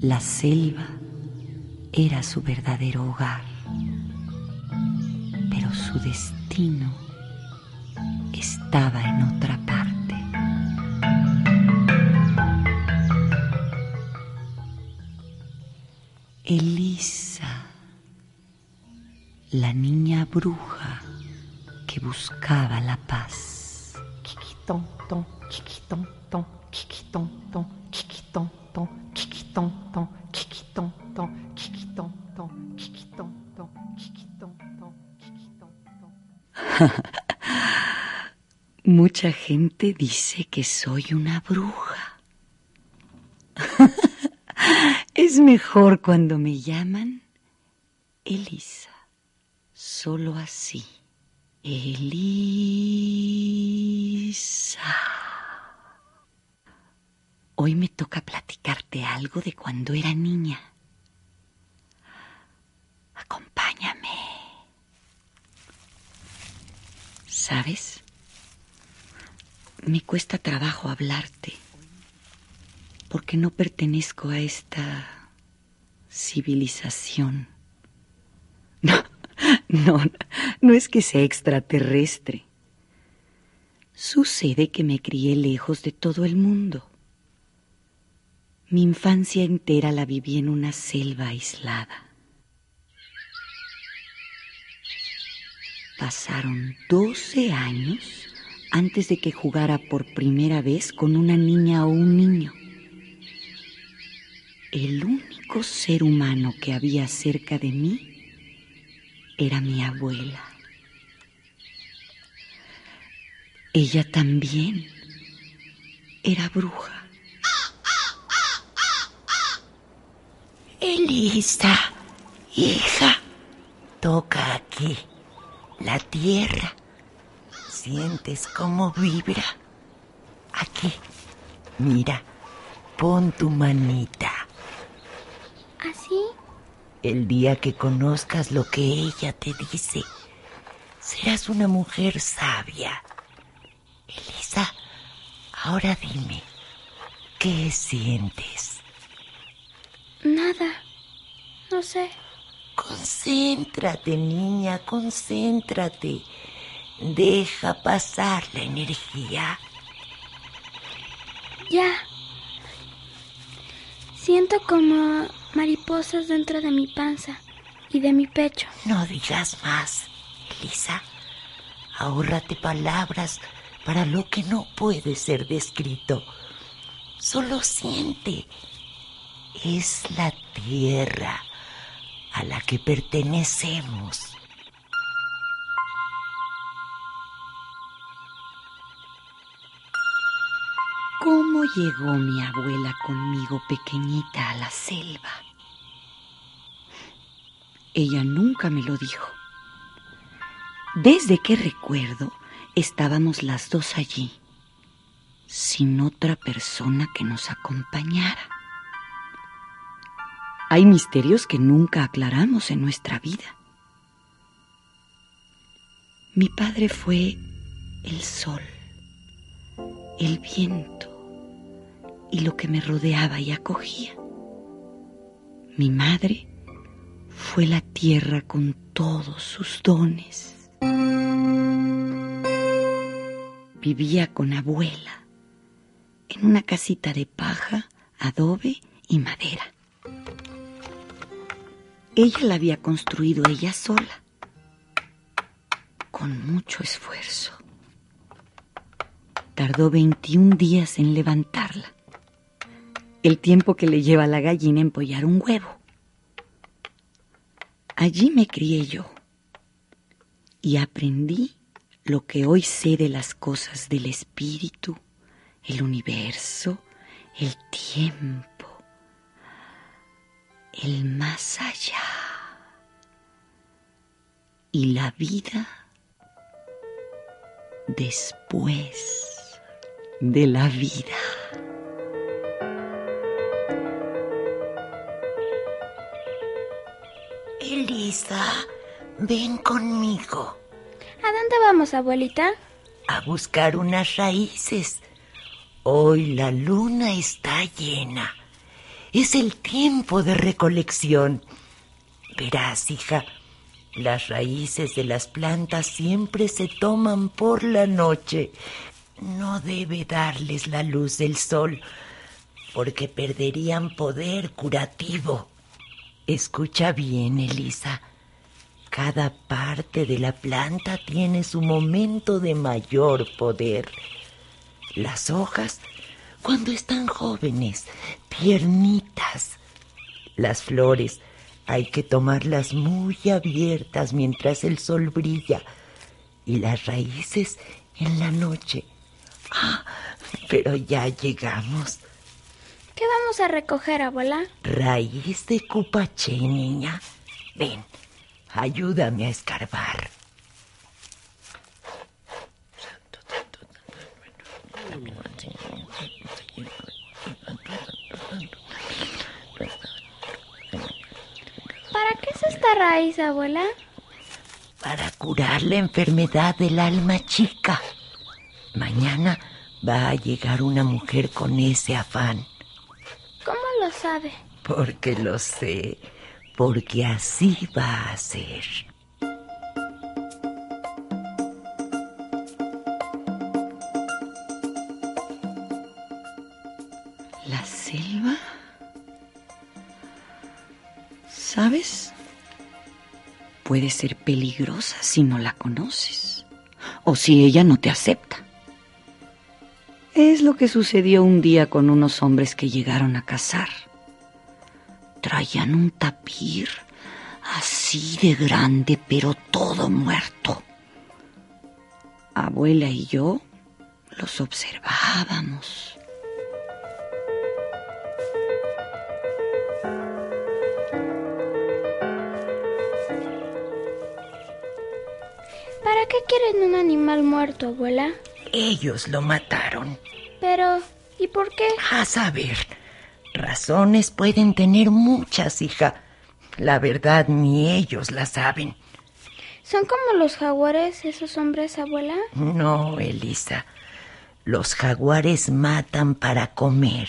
La selva era su verdadero hogar, pero su destino estaba en otra parte. Elisa, la niña bruja que buscaba la paz. Ton, chiquitón, ton, chiquitón, ton, chiquitón, ton, chiquitón, ton, chiquitón, ton. Mucha gente dice que soy una bruja. es mejor cuando me llaman Elisa. Solo así. Elisa. Hoy me toca platicarte algo de cuando era niña. Acompáñame. ¿Sabes? Me cuesta trabajo hablarte porque no pertenezco a esta civilización. No, no, no es que sea extraterrestre. Sucede que me crié lejos de todo el mundo. Mi infancia entera la viví en una selva aislada. Pasaron doce años antes de que jugara por primera vez con una niña o un niño. El único ser humano que había cerca de mí era mi abuela. Ella también era bruja. Elisa, hija, toca aquí la tierra. ¿Sientes cómo vibra? Aquí, mira, pon tu manita. ¿Así? El día que conozcas lo que ella te dice, serás una mujer sabia. Elisa, ahora dime, ¿qué sientes? Nada. No sé. Concéntrate, niña, concéntrate. Deja pasar la energía. Ya. Siento como mariposas dentro de mi panza y de mi pecho. No digas más, Elisa. Ahórrate palabras para lo que no puede ser descrito. Solo siente. Es la tierra a la que pertenecemos. ¿Cómo llegó mi abuela conmigo pequeñita a la selva? Ella nunca me lo dijo. Desde que recuerdo, estábamos las dos allí, sin otra persona que nos acompañara. Hay misterios que nunca aclaramos en nuestra vida. Mi padre fue el sol, el viento y lo que me rodeaba y acogía. Mi madre fue la tierra con todos sus dones. Vivía con abuela en una casita de paja, adobe y madera. Ella la había construido ella sola, con mucho esfuerzo. Tardó 21 días en levantarla, el tiempo que le lleva a la gallina empollar un huevo. Allí me crié yo y aprendí lo que hoy sé de las cosas del espíritu, el universo, el tiempo, el más allá y la vida después de la vida. Elisa, ven conmigo ¿A dónde vamos, abuelita? a buscar unas raíces. Hoy la luna está llena Es el tiempo de recolección. Verás, hija, las raíces de las plantas siempre se toman por la noche. No debe darles la luz del sol, porque perderían poder curativo. Escucha bien, Elisa. Cada parte de la planta tiene su momento de mayor poder. Las hojas, cuando están jóvenes, tiernitas. Las flores, hay que tomarlas muy abiertas mientras el sol brilla. Y las raíces en la noche. Ah, pero ya llegamos. ¿Qué vamos a recoger, abuela? Raíz de cupaché, niña. Ven, ayúdame a escarbar. ¿Para qué es esta raíz, abuela? Para curar la enfermedad del alma chica. Mañana va a llegar una mujer con ese afán. ¿Cómo lo sabe? Porque lo sé, porque así va a ser. ¿La selva? ¿Sabes? Puede ser peligrosa si no la conoces o si ella no te acepta. Es lo que sucedió un día con unos hombres que llegaron a cazar. Traían un tapir así de grande, pero todo muerto. Abuela y yo los observábamos. Quieren un animal muerto, abuela? Ellos lo mataron. Pero, ¿y por qué? A saber, razones pueden tener muchas, hija. La verdad ni ellos la saben. ¿Son como los jaguares esos hombres, abuela? No, Elisa. Los jaguares matan para comer.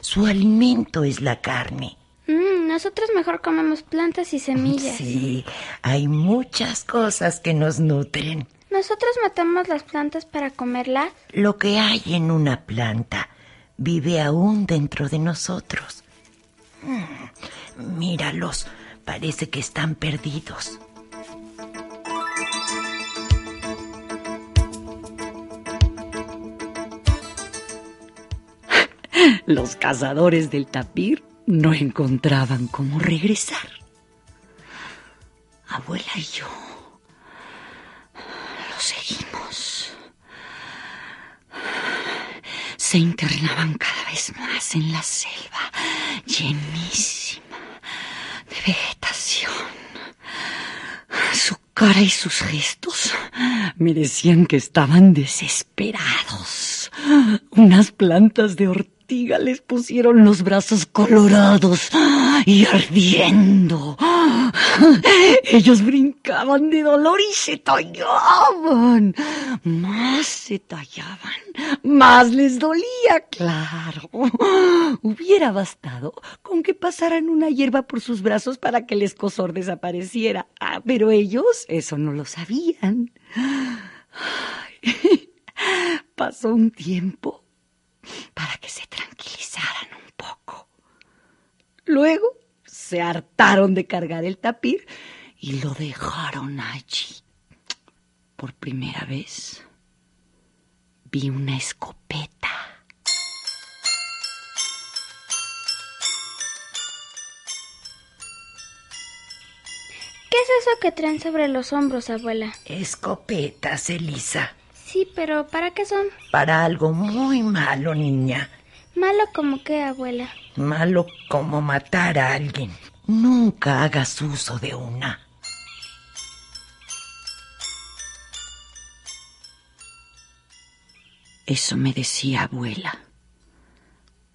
Su alimento es la carne. Mm, nosotros mejor comemos plantas y semillas. Sí, hay muchas cosas que nos nutren. ¿Nosotros matamos las plantas para comerlas? Lo que hay en una planta vive aún dentro de nosotros. Mm, míralos, parece que están perdidos. Los cazadores del tapir no encontraban cómo regresar. Abuela y yo seguimos. Se internaban cada vez más en la selva, llenísima de vegetación. Su cara y sus gestos me decían que estaban desesperados. Unas plantas de ortiga les pusieron los brazos colorados y ardiendo. Ellos brincaban de dolor y se tallaban. Más se tallaban, más les dolía, claro. Hubiera bastado con que pasaran una hierba por sus brazos para que el escosor desapareciera. Ah, pero ellos eso no lo sabían. Pasó un tiempo para que se tranquilizaran un poco. Luego se hartaron de cargar el tapir y lo dejaron allí. Por primera vez vi una escopeta. ¿Qué es eso que traen sobre los hombros, abuela? Escopetas, Elisa. Sí, pero ¿para qué son? Para algo muy malo, niña. Malo como qué, abuela. Malo como matar a alguien. Nunca hagas uso de una. Eso me decía abuela.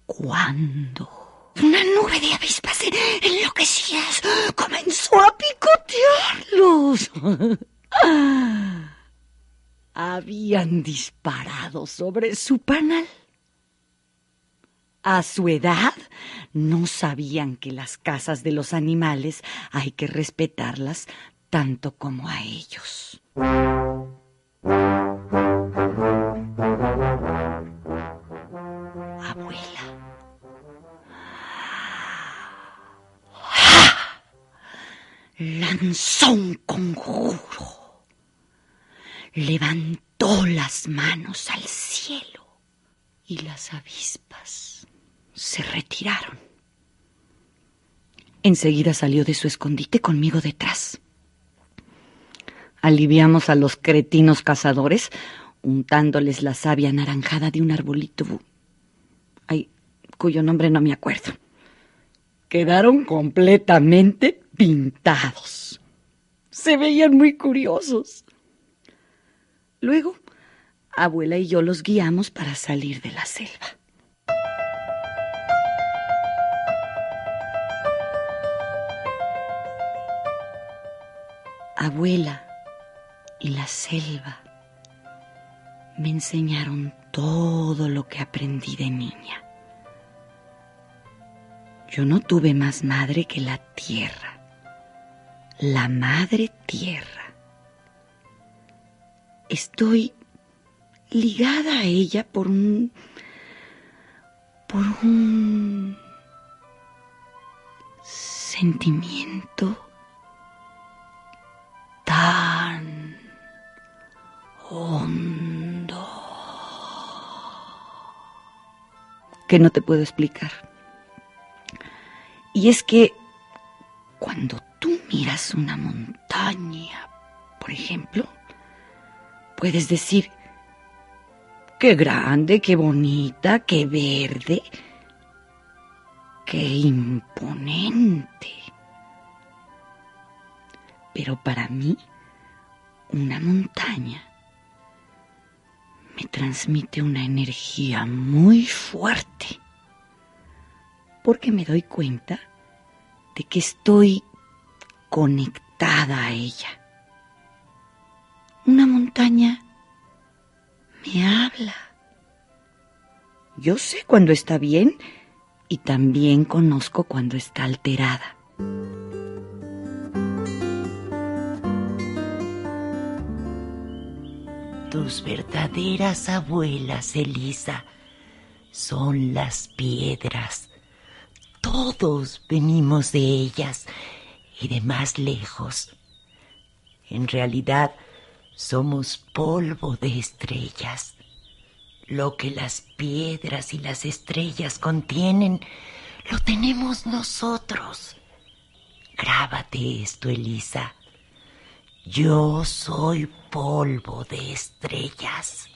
¿Cuándo? Una nube de avispas enloquecidas comenzó a picotearlos. Habían disparado sobre su panal. A su edad no sabían que las casas de los animales hay que respetarlas tanto como a ellos. Abuela. Lanzó un conjuro. Levantó las manos al cielo y las avispas se retiraron. Enseguida salió de su escondite conmigo detrás. Aliviamos a los cretinos cazadores untándoles la savia anaranjada de un arbolito cuyo nombre no me acuerdo. Quedaron completamente pintados. Se veían muy curiosos. Luego, abuela y yo los guiamos para salir de la selva. Abuela y la selva me enseñaron todo lo que aprendí de niña. Yo no tuve más madre que la tierra, la madre tierra. Estoy ligada a ella por un... por un sentimiento que no te puedo explicar. Y es que cuando tú miras una montaña, por ejemplo, puedes decir, qué grande, qué bonita, qué verde, qué imponente. Pero para mí, una montaña me transmite una energía muy fuerte, porque me doy cuenta de que estoy conectada a ella. Una montaña me habla. Yo sé cuando está bien y también conozco cuando está alterada. Tus verdaderas abuelas, Elisa, son las piedras. Todos venimos de ellas y de más lejos. En realidad, somos polvo de estrellas. Lo que las piedras y las estrellas contienen, lo tenemos nosotros. Grábate esto, Elisa. Yo soy polvo de estrellas.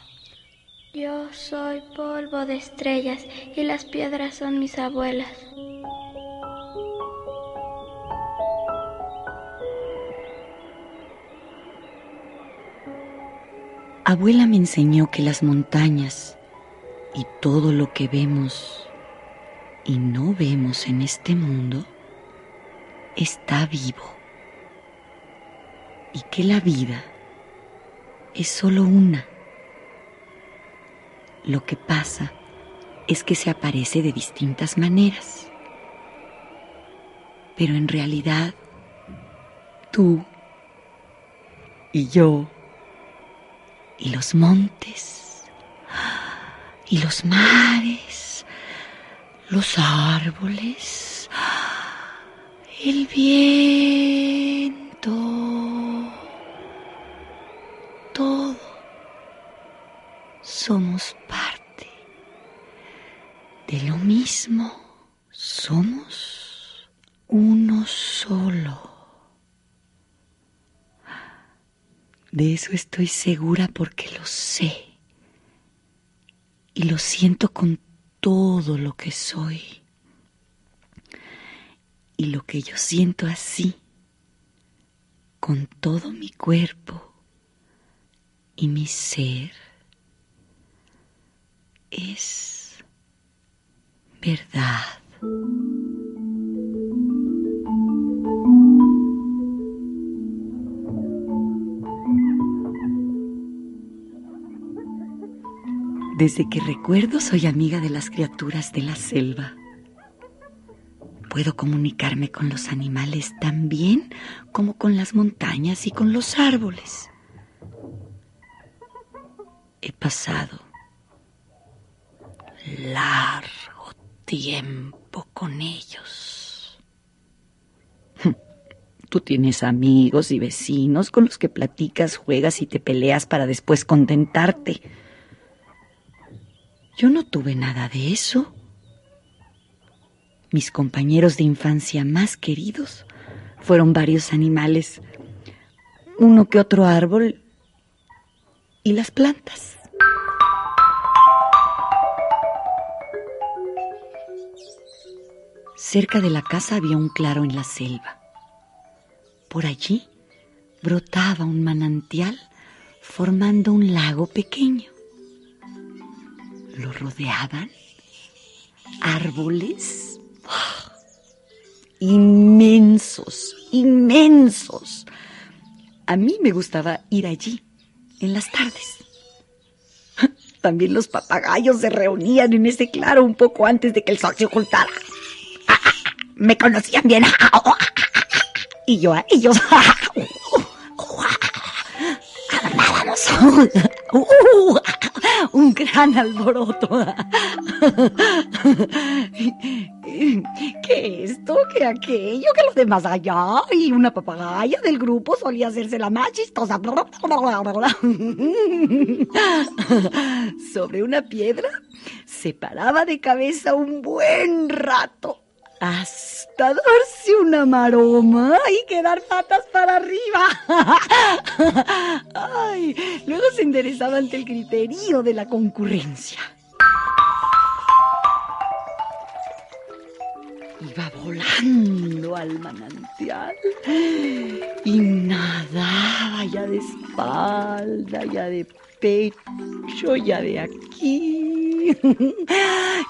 Yo soy polvo de estrellas y las piedras son mis abuelas. Abuela me enseñó que las montañas y todo lo que vemos y no vemos en este mundo está vivo y que la vida es solo una. Lo que pasa es que se aparece de distintas maneras. Pero en realidad, tú y yo y los montes y los mares, los árboles, el viento, todo somos parte de lo mismo, somos uno solo. De eso estoy segura porque lo sé y lo siento con todo lo que soy. Y lo que yo siento así, con todo mi cuerpo y mi ser, es verdad. Desde que recuerdo soy amiga de las criaturas de la selva. Puedo comunicarme con los animales tan bien como con las montañas y con los árboles. He pasado largo tiempo con ellos. Tú tienes amigos y vecinos con los que platicas, juegas y te peleas para después contentarte. Yo no tuve nada de eso. Mis compañeros de infancia más queridos fueron varios animales, uno que otro árbol y las plantas. Cerca de la casa había un claro en la selva. Por allí brotaba un manantial formando un lago pequeño. Lo rodeaban árboles inmensos, inmensos. A mí me gustaba ir allí en las tardes. También los papagayos se reunían en ese claro un poco antes de que el sol se ocultara. Me conocían bien. Y yo a ellos. Un gran alboroto. ¿Qué esto? ¿Qué aquello? ¿Qué los demás allá? Y una papagaya del grupo solía hacerse la más chistosa. Sobre una piedra se paraba de cabeza un buen rato hasta darse una maroma y quedar patas para arriba. Ay, luego se enderezaba ante el criterio de la concurrencia. Iba volando al manantial y nadaba ya de espalda, ya de pecho, ya de aquí,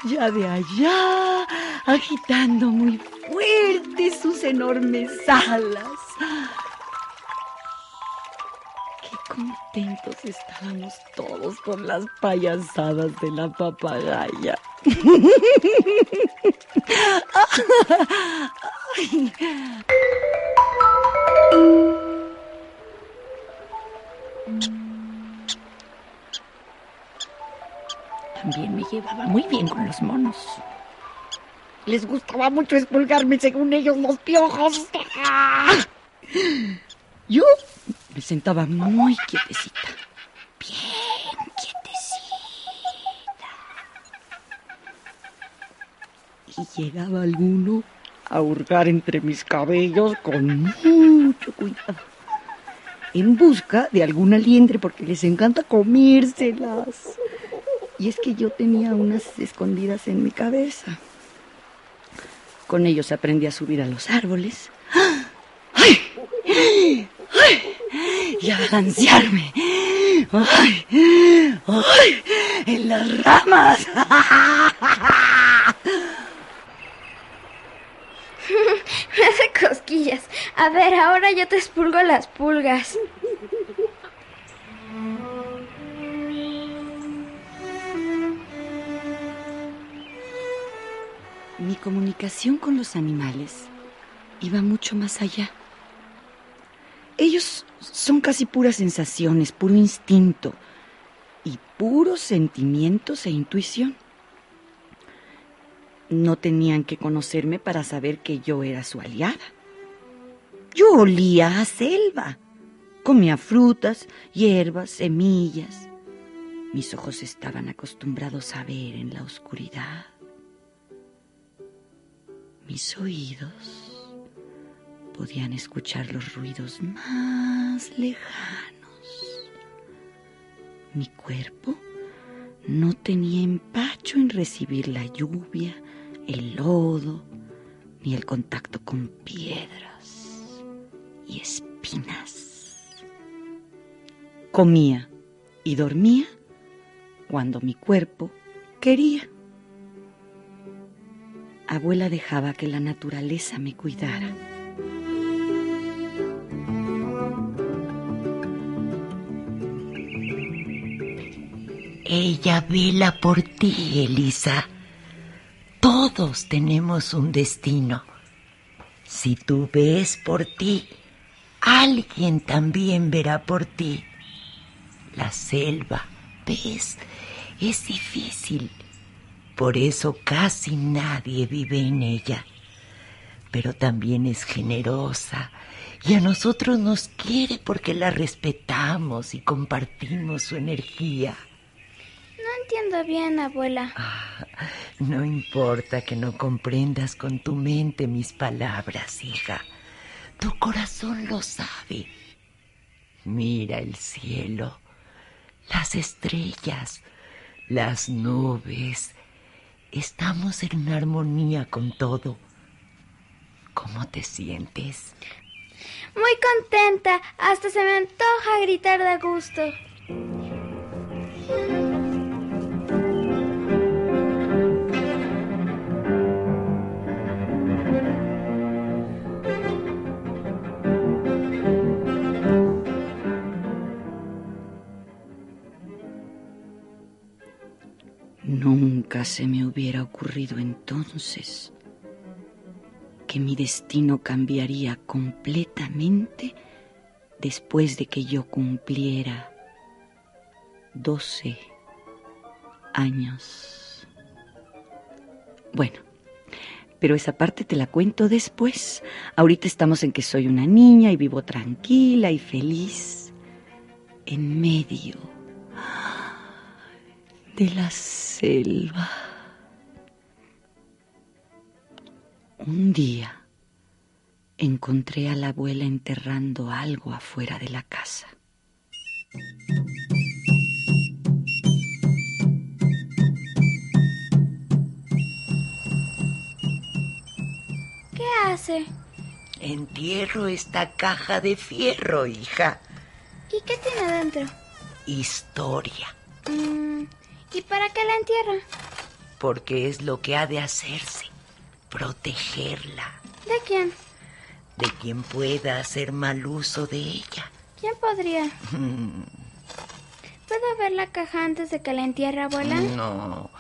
ya de allá, agitando muy fuerte sus enormes alas. Qué contentos estábamos todos con las payasadas de la papagaya. También me llevaba muy bien con los monos. Les gustaba mucho expulgarme según ellos los piojos. Yo me sentaba muy quietecita. Bien quietecita. Y llegaba alguno a hurgar entre mis cabellos con mucho cuidado. En busca de alguna liendre porque les encanta comérselas. Y es que yo tenía unas escondidas en mi cabeza. Con ellos aprendí a subir a los árboles. ¡Ay! ¡Ay! Y a balancearme. ¡Ay! ¡Ay! En las ramas. Me hace cosquillas. A ver, ahora yo te expulgo las pulgas. Mi comunicación con los animales iba mucho más allá. Ellos son casi puras sensaciones, puro instinto y puros sentimientos e intuición. No tenían que conocerme para saber que yo era su aliada. Yo olía a selva, comía frutas, hierbas, semillas. Mis ojos estaban acostumbrados a ver en la oscuridad. Mis oídos podían escuchar los ruidos más lejanos. Mi cuerpo no tenía empacho en recibir la lluvia, el lodo, ni el contacto con piedras y espinas. Comía y dormía cuando mi cuerpo quería abuela dejaba que la naturaleza me cuidara. Ella vela por ti, Elisa. Todos tenemos un destino. Si tú ves por ti, alguien también verá por ti. La selva, ¿ves? Es difícil. Por eso casi nadie vive en ella. Pero también es generosa y a nosotros nos quiere porque la respetamos y compartimos su energía. No entiendo bien, abuela. Ah, no importa que no comprendas con tu mente mis palabras, hija. Tu corazón lo sabe. Mira el cielo, las estrellas, las nubes. Estamos en armonía con todo. ¿Cómo te sientes? Muy contenta. Hasta se me antoja gritar de gusto. Nunca se me hubiera ocurrido entonces que mi destino cambiaría completamente después de que yo cumpliera 12 años. Bueno, pero esa parte te la cuento después. Ahorita estamos en que soy una niña y vivo tranquila y feliz en medio de la selva. Un día encontré a la abuela enterrando algo afuera de la casa. ¿Qué hace? Entierro esta caja de fierro, hija. ¿Y qué tiene dentro? Historia. Mm, ¿Y para qué la entierra? Porque es lo que ha de hacerse. Protegerla. ¿De quién? De quien pueda hacer mal uso de ella. ¿Quién podría? ¿Puedo ver la caja antes de que la entierre, abuela? No,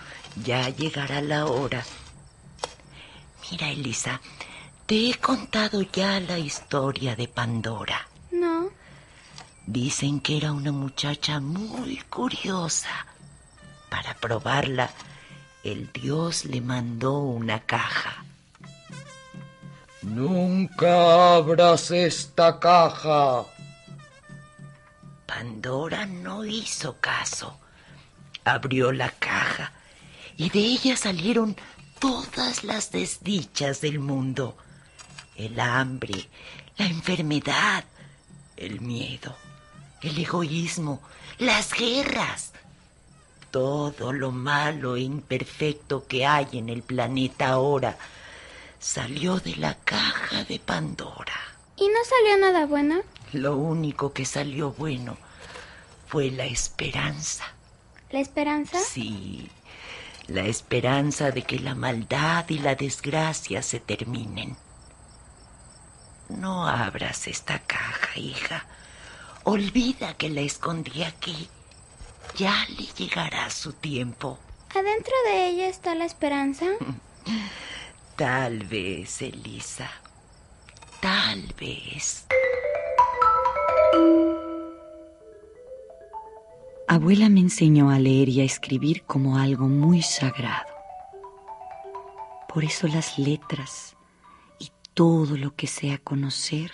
ya llegará la hora. Mira, Elisa, te he contado ya la historia de Pandora. No. Dicen que era una muchacha muy curiosa. Para probarla, el dios le mandó una caja. Nunca abras esta caja. Pandora no hizo caso. Abrió la caja y de ella salieron todas las desdichas del mundo. El hambre, la enfermedad, el miedo, el egoísmo, las guerras. Todo lo malo e imperfecto que hay en el planeta ahora salió de la caja de Pandora. ¿Y no salió nada bueno? Lo único que salió bueno fue la esperanza. ¿La esperanza? Sí, la esperanza de que la maldad y la desgracia se terminen. No abras esta caja, hija. Olvida que la escondí aquí. Ya le llegará su tiempo. ¿Adentro de ella está la esperanza? Tal vez, Elisa. Tal vez. Abuela me enseñó a leer y a escribir como algo muy sagrado. Por eso las letras y todo lo que sea conocer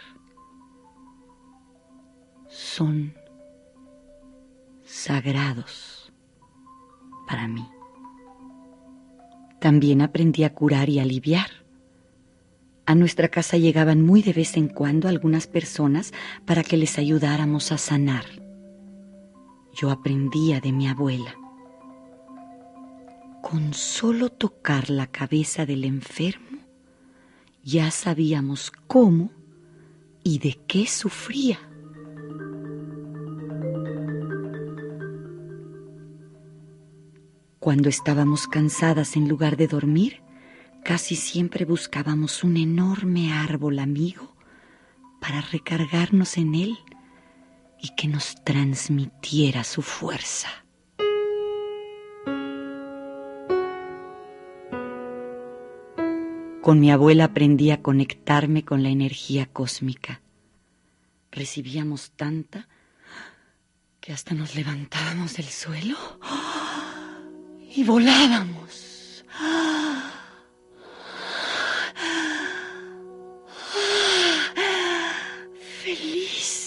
son sagrados para mí. También aprendí a curar y aliviar. A nuestra casa llegaban muy de vez en cuando algunas personas para que les ayudáramos a sanar. Yo aprendía de mi abuela. Con solo tocar la cabeza del enfermo, ya sabíamos cómo y de qué sufría. Cuando estábamos cansadas en lugar de dormir, casi siempre buscábamos un enorme árbol amigo para recargarnos en él y que nos transmitiera su fuerza. Con mi abuela aprendí a conectarme con la energía cósmica. Recibíamos tanta que hasta nos levantábamos del suelo. ¡Ah! Y volábamos. y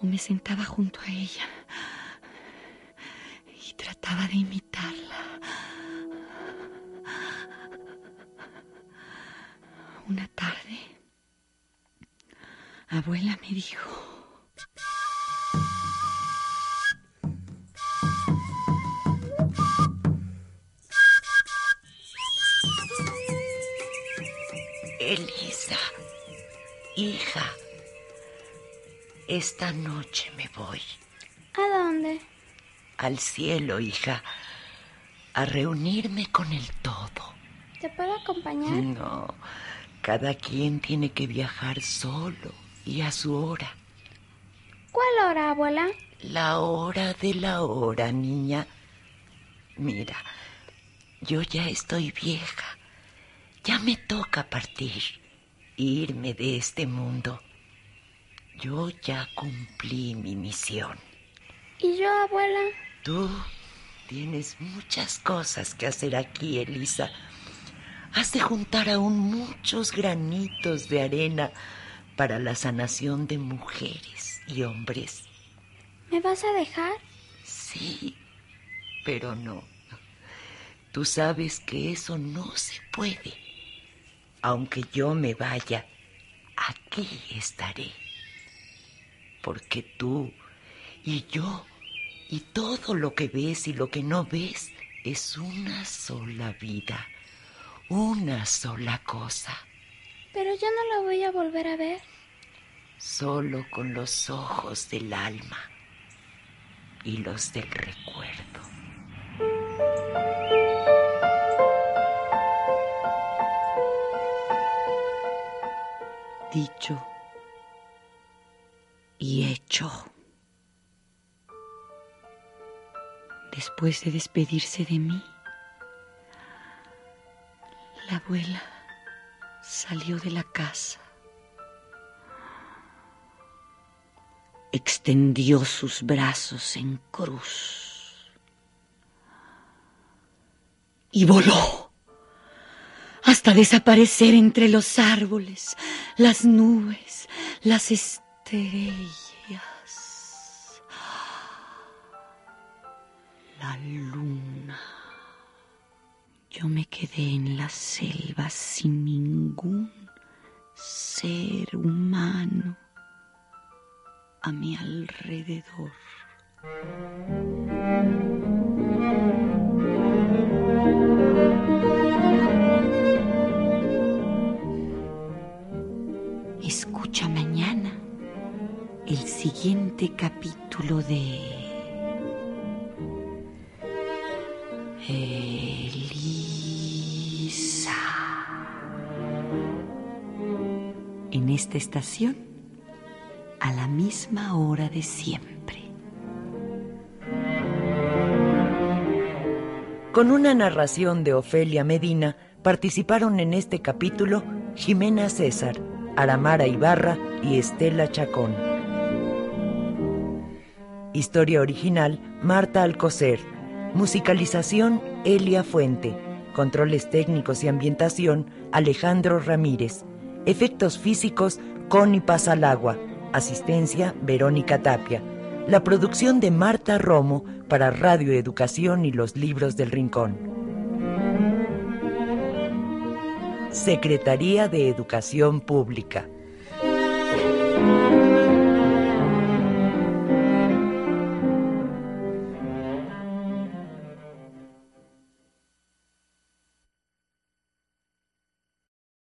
o me sentaba junto a ella y trataba de imitarla. Una tarde Abuela me dijo... Elisa, hija, esta noche me voy. ¿A dónde? Al cielo, hija, a reunirme con el todo. ¿Te puedo acompañar? No, cada quien tiene que viajar solo y a su hora. ¿Cuál hora, abuela? La hora de la hora, niña. Mira, yo ya estoy vieja. Ya me toca partir, irme de este mundo. Yo ya cumplí mi misión. ¿Y yo, abuela? Tú tienes muchas cosas que hacer aquí, Elisa. Has de juntar aún muchos granitos de arena para la sanación de mujeres y hombres. ¿Me vas a dejar? Sí, pero no. Tú sabes que eso no se puede. Aunque yo me vaya, aquí estaré. Porque tú y yo y todo lo que ves y lo que no ves es una sola vida, una sola cosa. Pero yo no la voy a volver a ver. Solo con los ojos del alma y los del recuerdo. Dicho y hecho. Después de despedirse de mí, la abuela salió de la casa. Extendió sus brazos en cruz y voló hasta desaparecer entre los árboles, las nubes, las estrellas, la luna. Yo me quedé en la selva sin ningún ser humano a mi alrededor. El siguiente capítulo de... esta estación a la misma hora de siempre. Con una narración de Ofelia Medina participaron en este capítulo Jimena César, Aramara Ibarra y Estela Chacón. Historia original Marta Alcocer. Musicalización Elia Fuente. Controles técnicos y ambientación Alejandro Ramírez. Efectos físicos, Connie Pasalagua. Asistencia, Verónica Tapia. La producción de Marta Romo para Radio Educación y los Libros del Rincón. Secretaría de Educación Pública.